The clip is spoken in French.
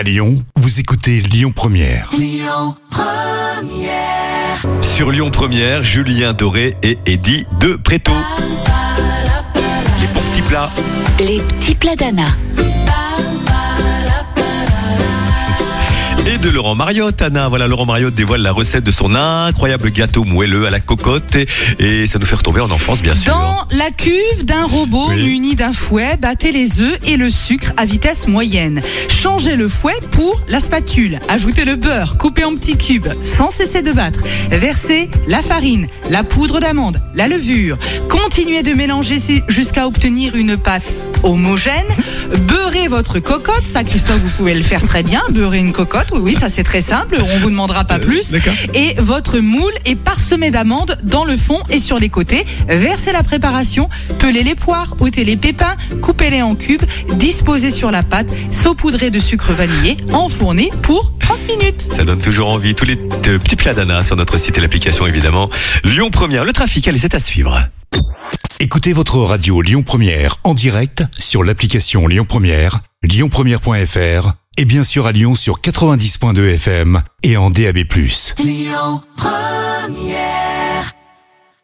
À Lyon, vous écoutez Lyon Première. Sur Lyon Première, Julien Doré et Eddie de Préto. Les bons petits plats. Les petits plats d'Anna. Et de Laurent Mariotte, Anna. Voilà, Laurent Mariotte dévoile la recette de son incroyable gâteau moelleux à la cocotte. Et, et ça nous fait retomber en enfance, bien sûr. Dans la cuve d'un robot Oui. muni d'un fouet, battez les œufs et le sucre à vitesse moyenne. Changez le fouet pour la spatule. Ajoutez le beurre coupé en petits cubes sans cesser de battre. Versez la farine, la poudre d'amande, la levure. Continuez de mélanger jusqu'à obtenir une pâte homogène. Beurrez votre cocotte. Ça, Christophe, vous pouvez le faire très bien. Beurrer une cocotte. Oui, oui, ça c'est très simple. On vous demandera pas plus. d'accord. Et votre moule est parsemé d'amandes dans le fond et sur les côtés. Versez la préparation, pelez les poires, ôtez les pépins, coupez-les en cubes, disposez sur la pâte, saupoudrez de sucre vanillé, enfournez pour 30 minutes. Ça donne toujours envie. Tous les euh, petits plats d'Anna sur notre site et l'application, évidemment. Lyon Première, le trafic, allez, c'est à suivre. Écoutez votre radio Lyon Première en direct sur l'application Lyon Première, lyonpremière.fr et bien sûr à Lyon sur 90.2 FM et en DAB+. Lyon Première